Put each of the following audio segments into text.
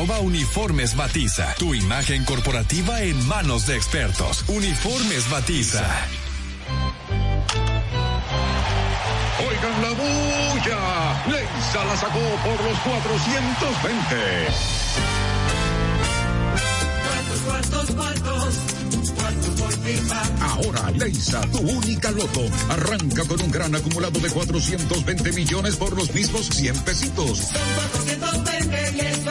Arroba Uniformes Batiza. Tu imagen corporativa en manos de expertos. Uniformes Batiza. Oigan la bulla. Leisa la sacó por los 420. Cuartos, cuartos, Ahora Leisa, tu única loto, arranca con un gran acumulado de 420 millones por los mismos 100 pesitos. Son 420 y eso es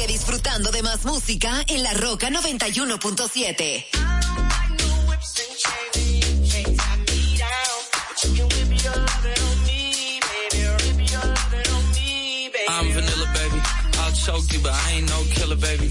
sigue disfrutando de más música en la Roca 91.7. I'm vanilla, baby. I'll choke you, but I ain't no killer, baby.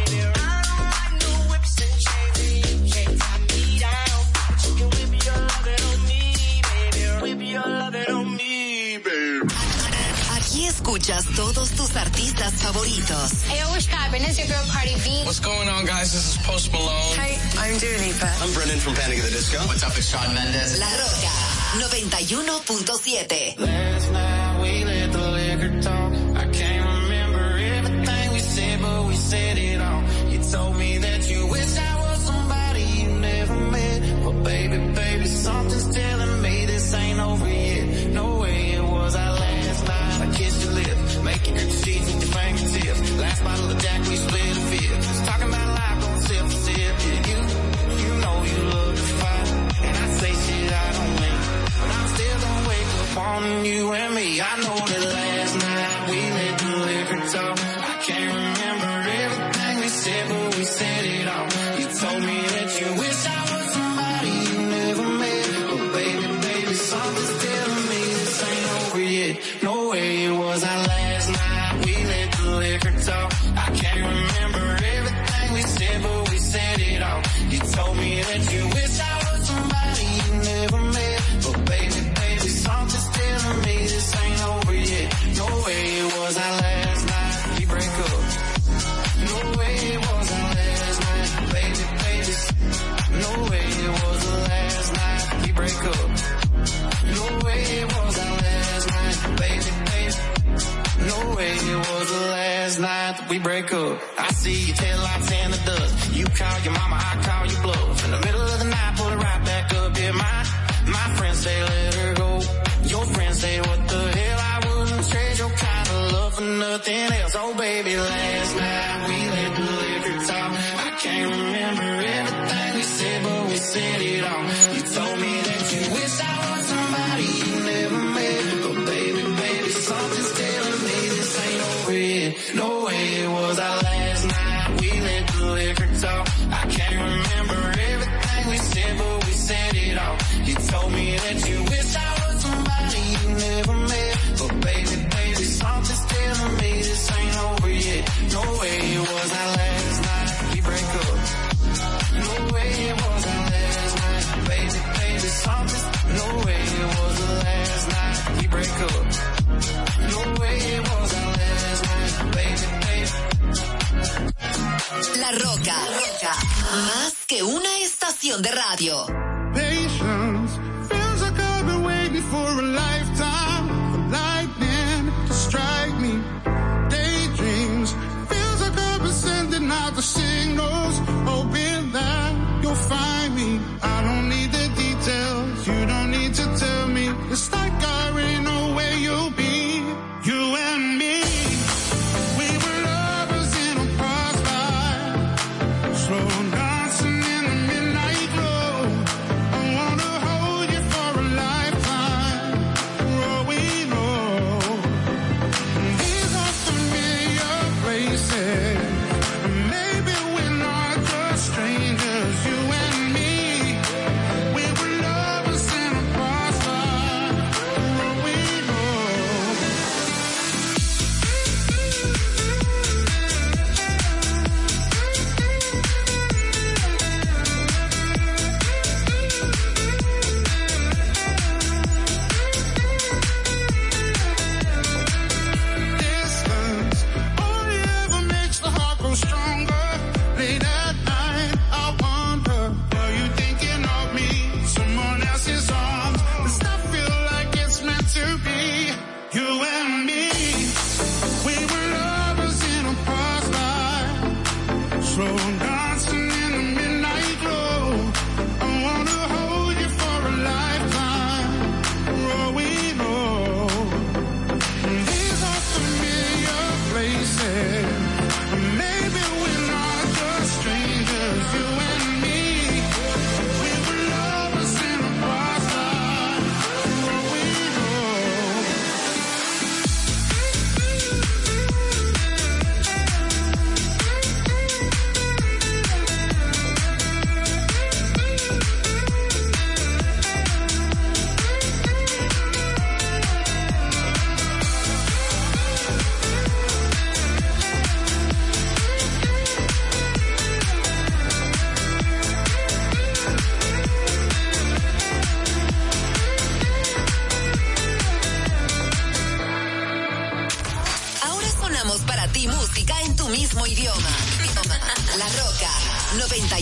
Escuchas todos tus artistas favoritos. Hey, what's poppin'? It's your girl Cardi B. What's going on, guys? This is Post Malone. Hey, I'm Dua Lipa. I'm Brendan from Panic at the Disco. What's up? It's Sean Mendes. La Roca 91.7. on you and me. I know that last night we let the liquor talk.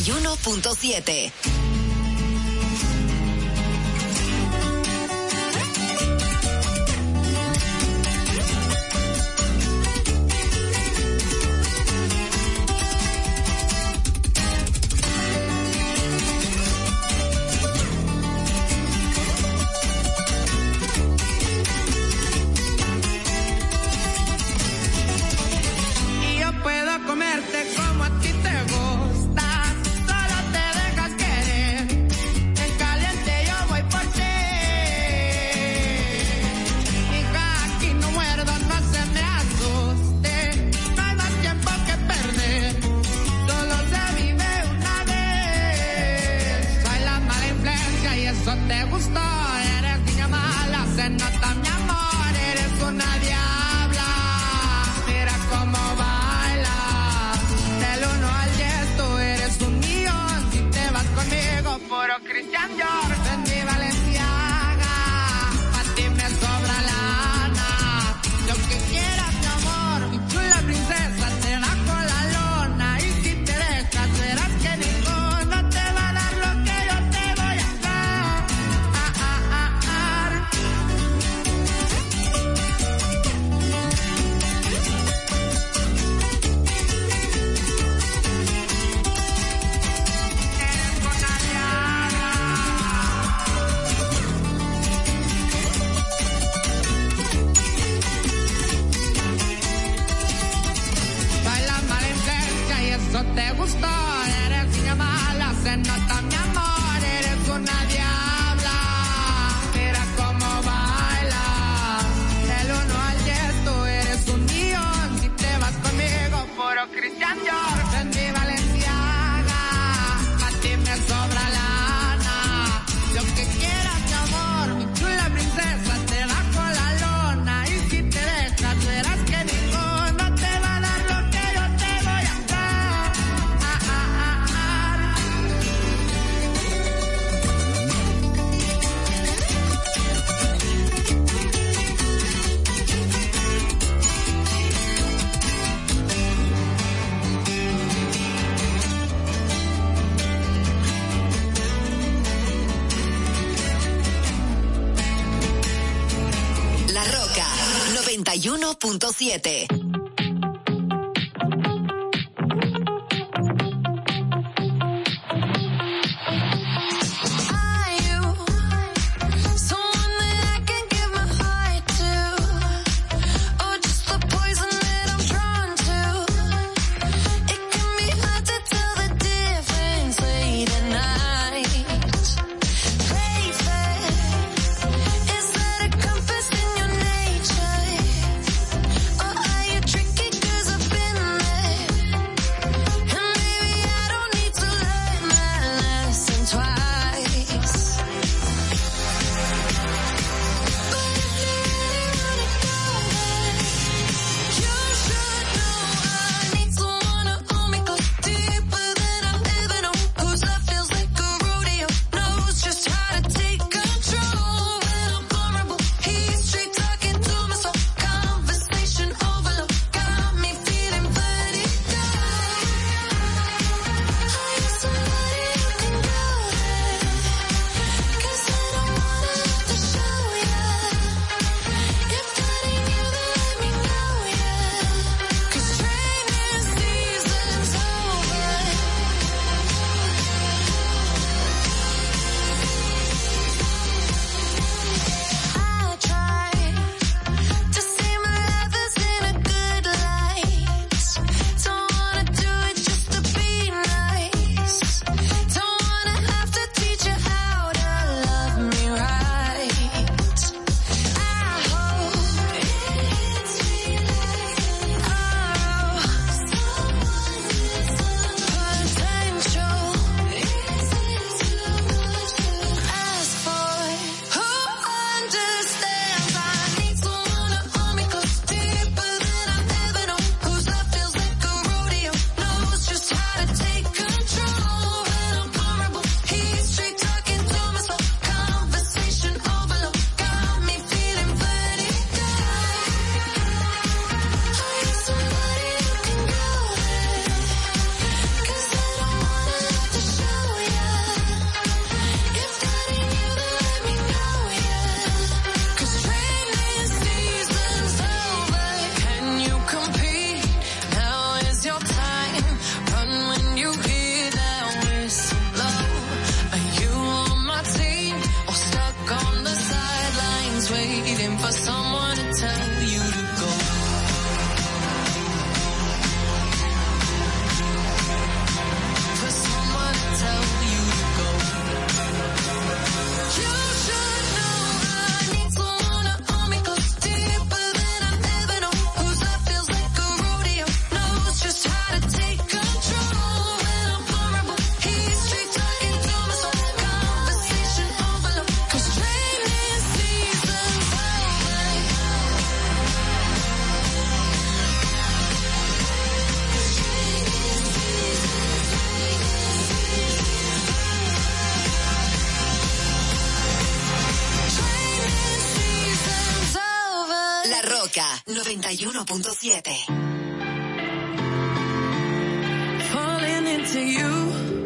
91.7. 91.7. 91.7. Falling into you,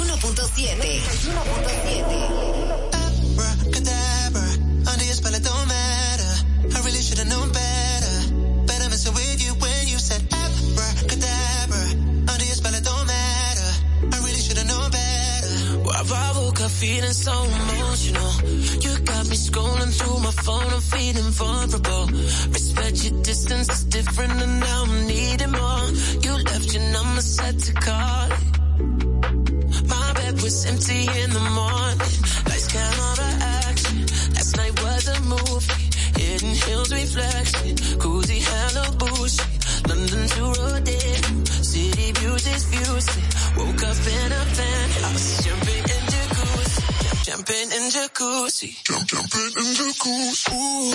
91.7. 91.7. Abracadabra, under your spell it don't matter. I really should've known better. Better messing with you when you said abracadabra, under your spell it don't matter. I really should've known better. Well, I woke up feeling so emotional. You got me scrolling through my phone, I'm feeling vulnerable. Respect your distance, it's different, and now I'm needing more. You left your number set to call it. My bed was empty in the morning. Lights, camera, action. Last night was a movie. Hidden hills reflection. Cozy Bush. London to Rodeo. City views is views. Woke up in a penthouse. Jumping in jacuzzi. Jumping in jacuzzi. Jump, jumping in jacuzzi. Ooh,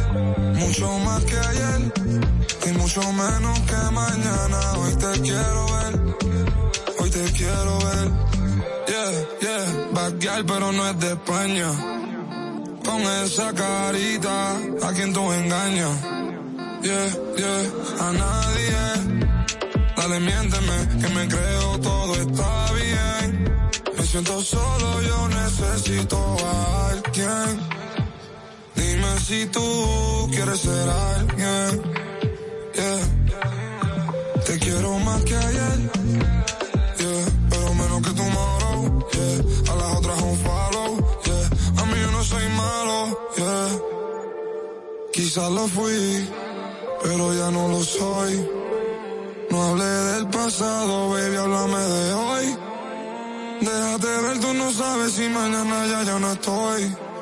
Mucho más que ayer y mucho menos que mañana. Hoy te quiero ver, hoy te quiero ver. Yeah, yeah, backyard pero no es de España. Con esa carita, a quien tú engañas. Yeah, yeah, a nadie. Dale, miénteme, que me creo todo está bien. Me siento solo, yo necesito a alguien. Si tú quieres ser alguien. Yeah. Te quiero más que ayer. Yeah. Pero menos que tomorrow. Yeah. A las otras un follow. Yeah. A mí yo no soy malo. Yeah. Quizás lo fui, pero ya no lo soy. No hablé del pasado, baby, háblame de hoy. Déjate ver, tú no sabes si mañana ya yo no estoy.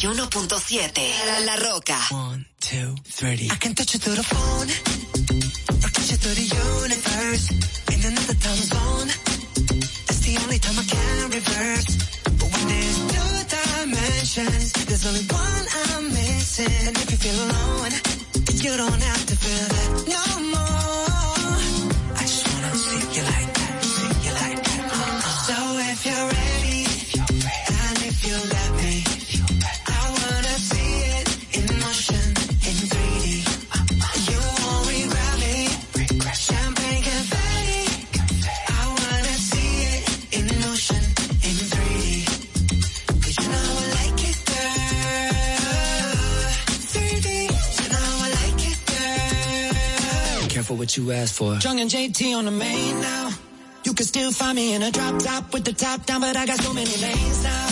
91.7 La Roca. One, two, three. I can touch you through the phone. Or touch you through the universe. In another time zone. It's the only time I can reverse. But when there's two dimensions, there's only one I'm missing. And if you feel alone, you don't have to Careful what you ask for. Jung and JT on the main now. You can still find me in a drop top with the top down, but I got so many lanes now.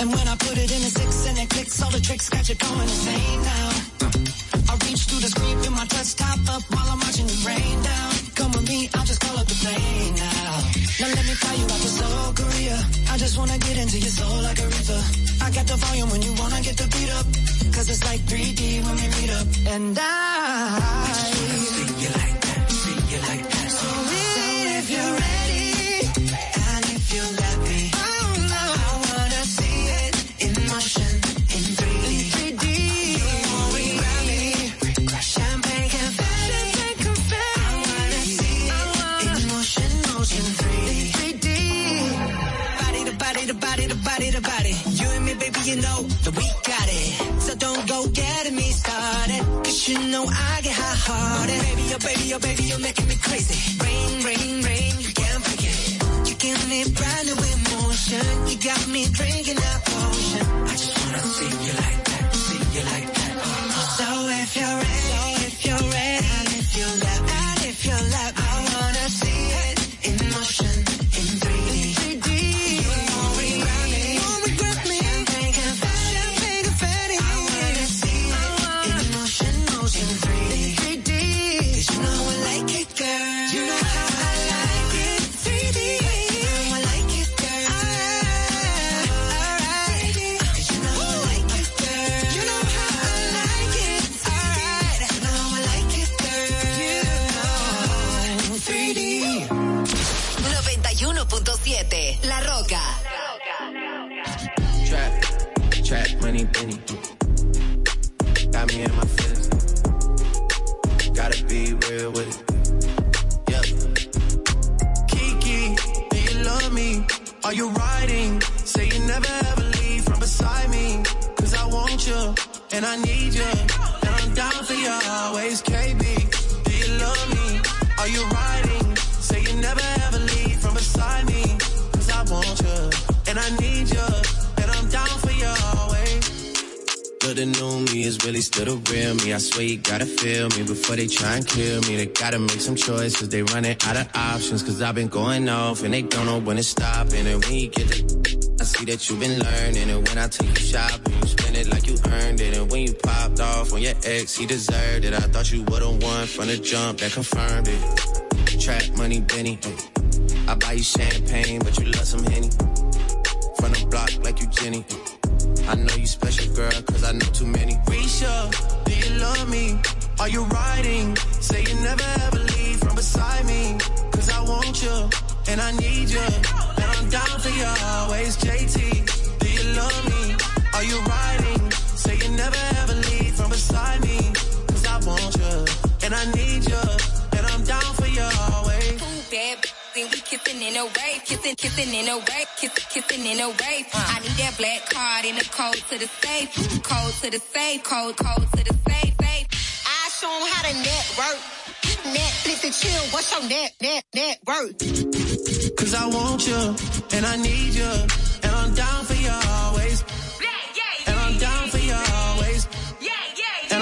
And when I put it in a six and it clicks, all the tricks got you going insane now. I reach through the screen, put my touch top up while I'm watching it rain down. Come with me, I'll just call up the plane now. Now let me fly you out to Seoul, Korea. I just wanna get into your soul like a river. I got the volume when you wanna get the beat up. Cause it's like 3D when we meet up. And I, Baby, oh baby, baby, you're making me crazy. Rain, rain, rain, You me brand new emotion. You got me drinking that potion. I just wanna see you like that, see you like that. So if you're ready, and I need you. And I'm down for you always, KB. Do you love me? Are you riding? Say you never ever leave from beside me. Cause I want you and I need you. And I'm down for you always. But the new me is really still the real me. I swear you gotta feel me before they try and kill me. They gotta make some choices. They running out of options. Cause I've been going off and they don't know when to stop. And when you get the I see that you've been learning. And when I take you shopping, you earned it. And when you popped off on your ex, he deserved it. I thought you would've won from the jump that confirmed it. Trap money, Benny. I buy you champagne, but you love some Henny. From the block like you Jenny. I know you special, girl, cause I know too many. Risha, do you love me? Are you riding? Say you never ever leave from beside me. Cause I want you and I need you. And I'm down for you always, JT. Do you love me? Are you riding? Say never ever leave from beside me. Cause I want you and I need you. And I'm down for you always. bad then we kissing in a way, kissing, kissing in a way, kissing, kissing in a way. I need that black card in the code to the safe, code to the safe, code, code to the safe, safe. I show 'em how to network. Netflix and chill, what's your net, net, net worth? Cause I want you and I need you. And I'm down for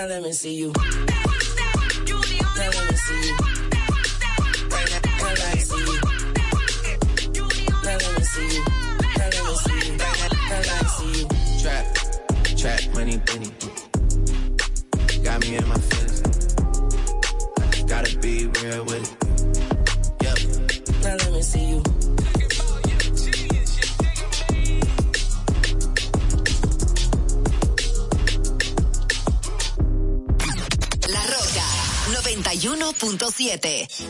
Now let me see you. Now let me see you. Let me see you. Let me see you. Let me see you. Let me see you. Trap, trap, money, penny. 7.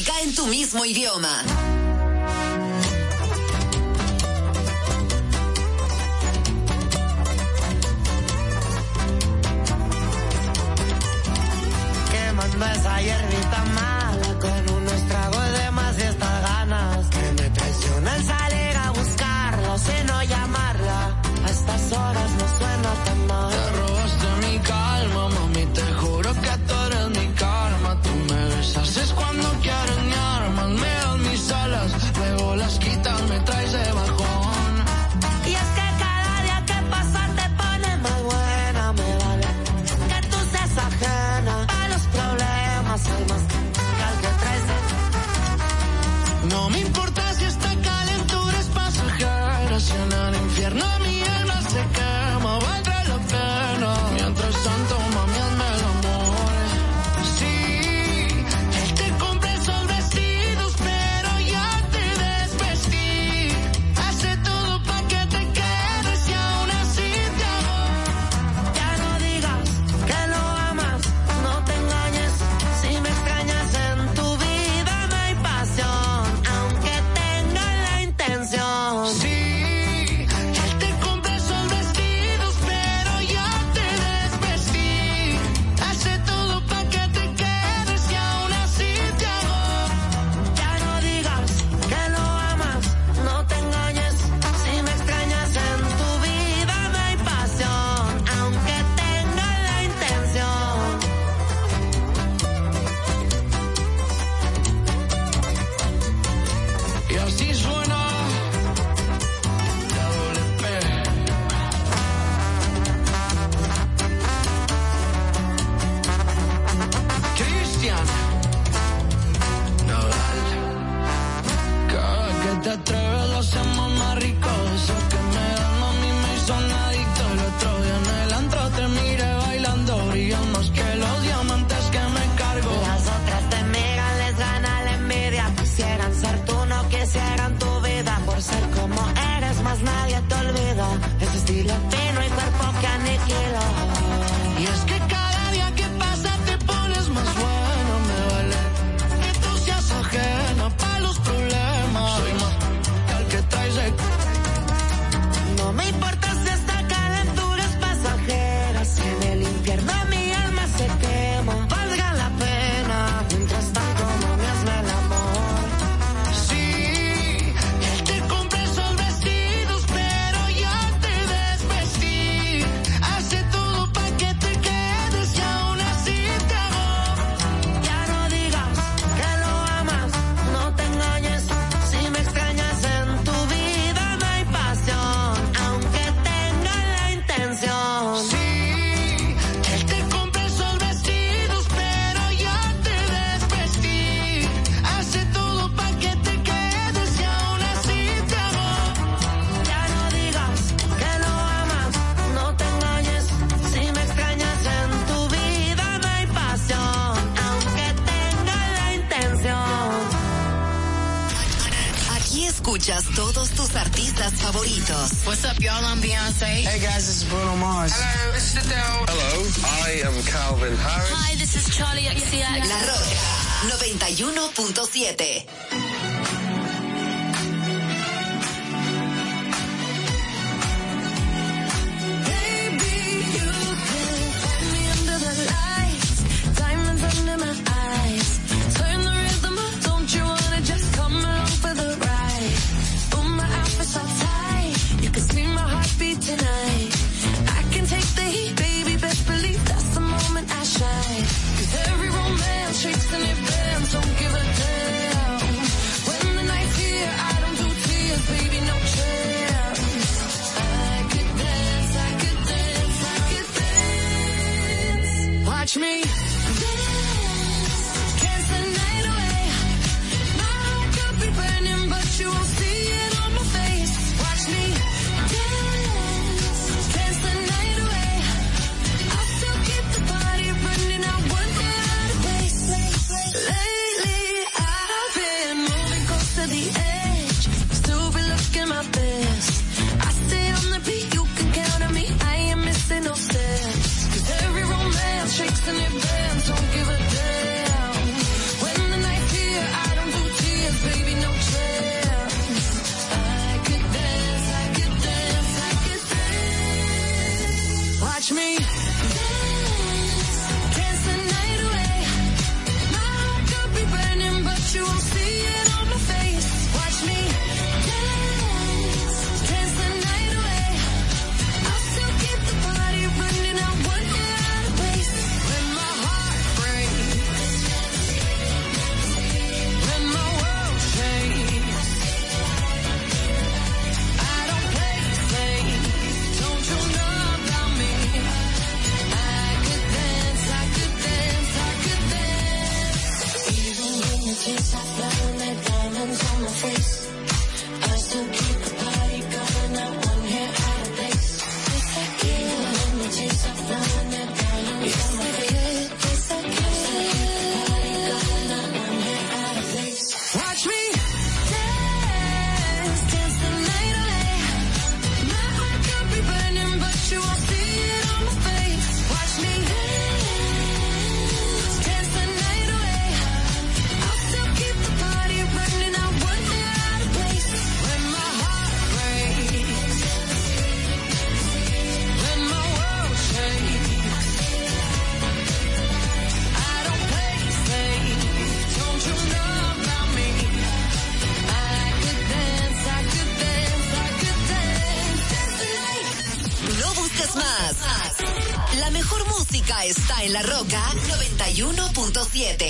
música en tu mismo idioma. que más esa hierbita 106.7.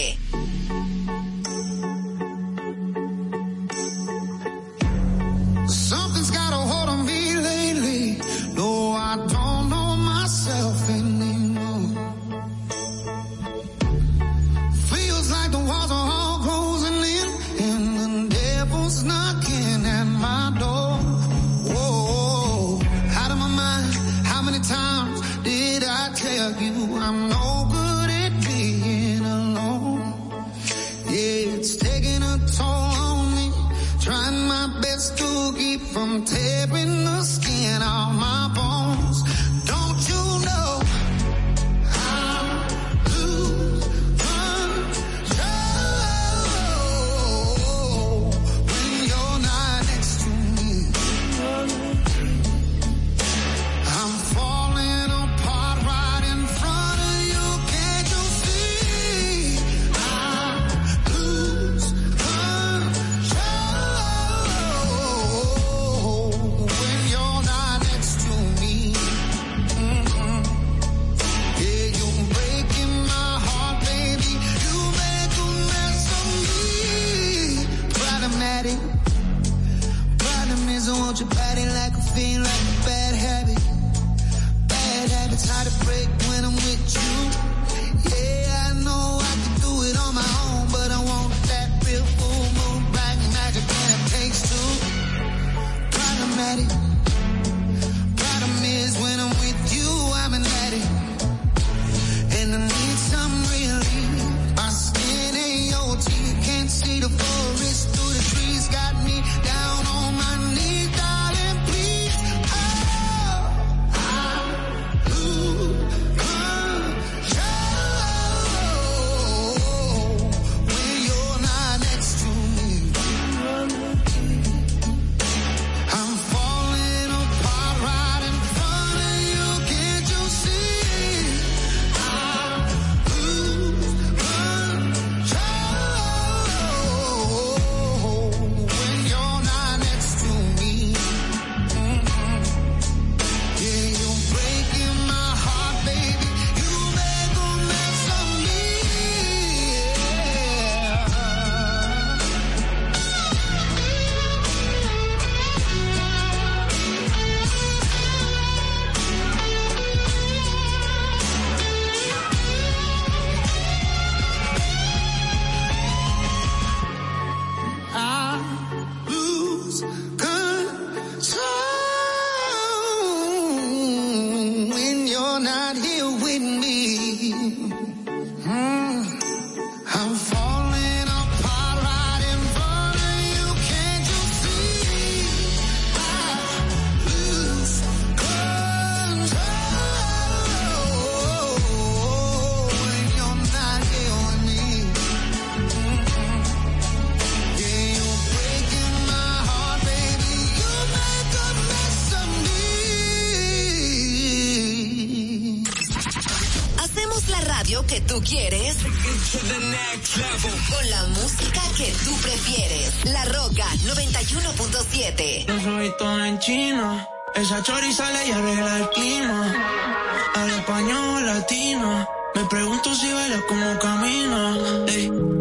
daddy. Al español latino. Me pregunto si baila como camina. Ey.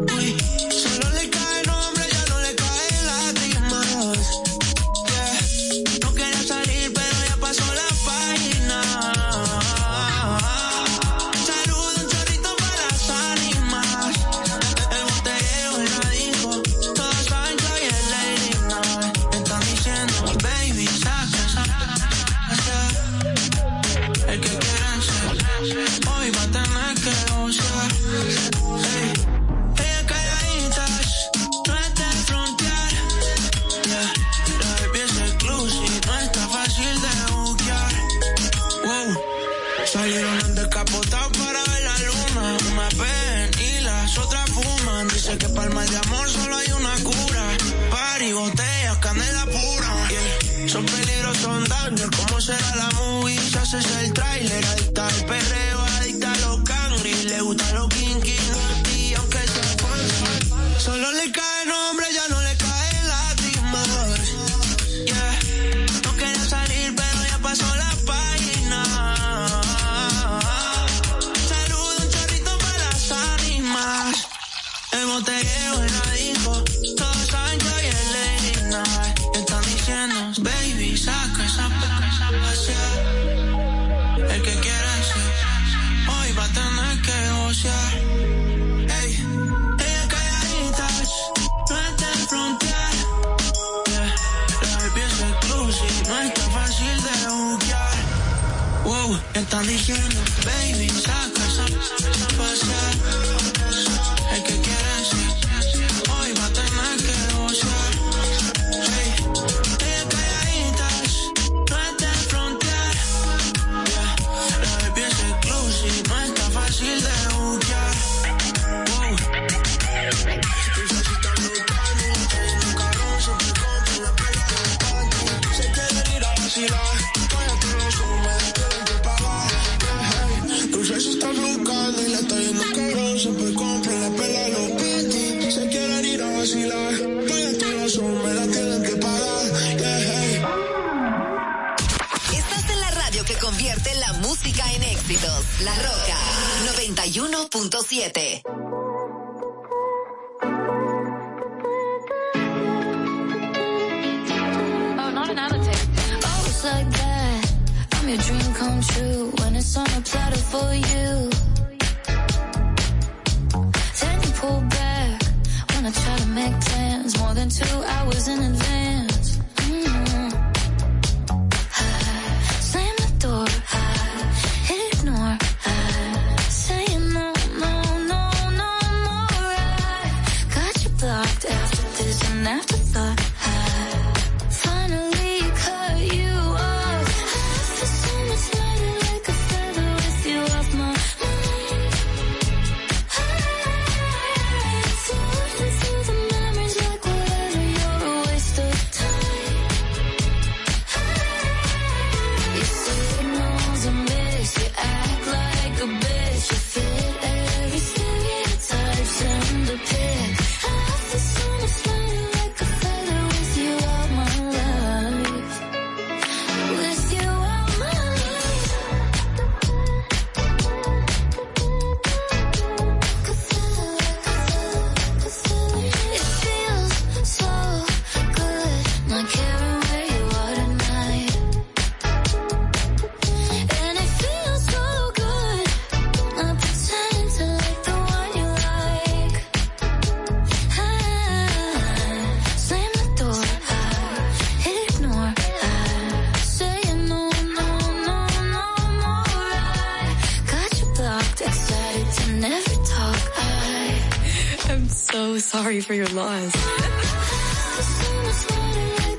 sorry for your loss.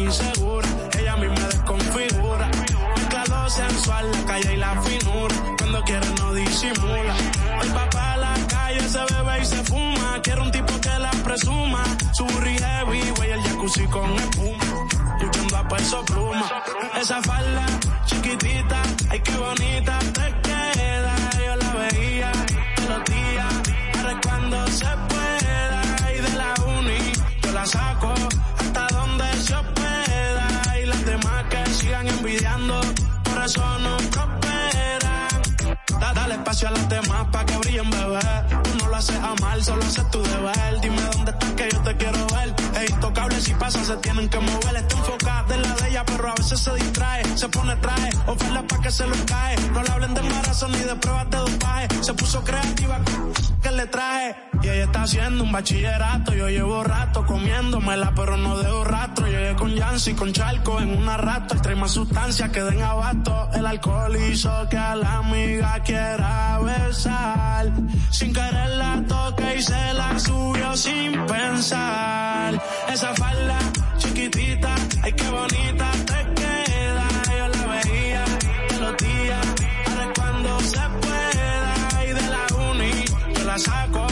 A las demás inseguras, ella misma desconfigura. Mezcla lo sensual, la calle y la finura. Cuando quiere no disimula. El papá a la calle se bebe y se fuma. Quiere un tipo que la presuma. Su burri heavy, güey, el jacuzzi con espuma. Luchando a peso pluma. Esa falda chiquitita, ay qué bonita te queda. Yo la veía los días, es cuando se pueda. Y de la uni yo la saco bebé. Tú no lo haces a mal, solo haces tu deber. Dime dónde estás que yo te quiero ver. Es intocable si pasa, se tienen que mover. Está en la de ella, pero a veces se distrae. Se pone traje, oferta pa' que se lo cae. No le hablen de embarazo ni de pruebas de dopaje. Se puso creativa que le traje. Y ella está haciendo un bachillerato. Yo llevo rato comiéndomela, pero no dejo rastro. Llegué con Yancy, con Charco en una rato. Trae más sustancias que den abasto. El alcohol hizo que a la amiga quiera besar. Sin querer la toque y se la subió sin pensar. Esa falda ay qué bonita te queda. Yo la veía todos los días, ahora cuando se pueda. Y de la uni yo la saco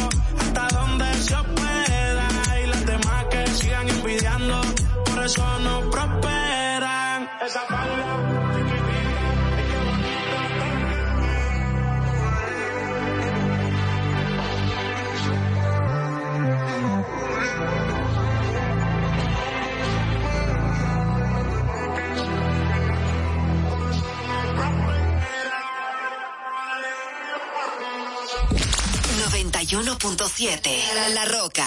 91.7 La Roca.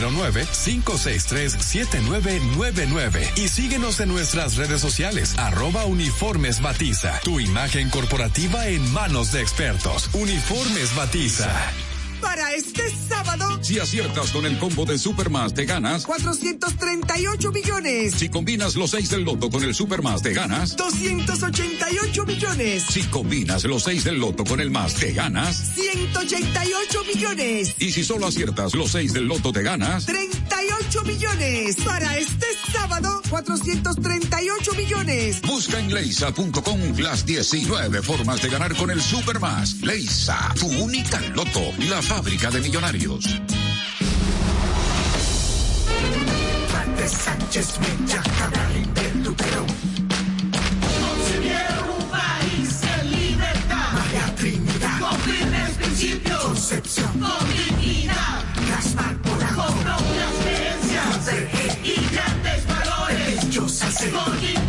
809-563-7999 y síguenos en nuestras redes sociales arroba uniformes batiza. Tu imagen corporativa en manos de expertos. Uniformes batiza. Para este sábado, Si aciertas con el combo de Supermas, te ganas. 438 millones. Si combinas los 6 del loto con el Supermas, te ganas. 288 millones. Si combinas los 6 del loto con el más, te ganas. 188 millones. Y si solo aciertas los 6 del loto, te ganas. 38 millones. Para este sábado, 438 millones. Busca en leisa.com las 19 formas de ganar con el Supermas. Leisa, tu única loto, la fábrica de millonarios. Sánchez Mella, Cabral y Lutero. Concibieron un país en libertad. María Trinidad. Con firmes principios. Concepción. Con Ellos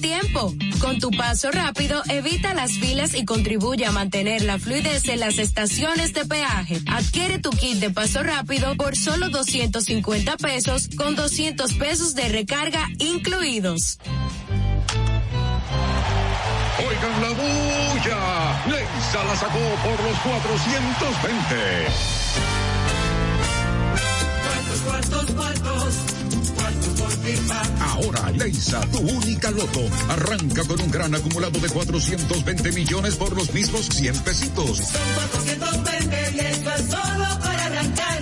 tiempo. Con tu paso rápido, evita las filas y contribuye a mantener la fluidez en las estaciones de peaje. Adquiere tu kit de paso rápido por solo 250 pesos con 200 pesos de recarga incluidos. Oigan la bulla. Leisa la sacó por los 420. Ahora, Leisa, tu única loto, arranca con un gran acumulado de 420 millones por los mismos 100 pesitos. Son 420 y esto es solo para arrancar.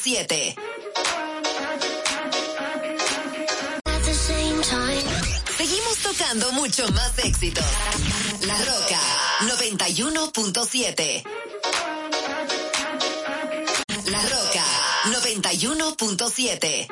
91.7. At the same time. Seguimos tocando mucho más éxitos. La Roca 91.7. La Roca 91.7.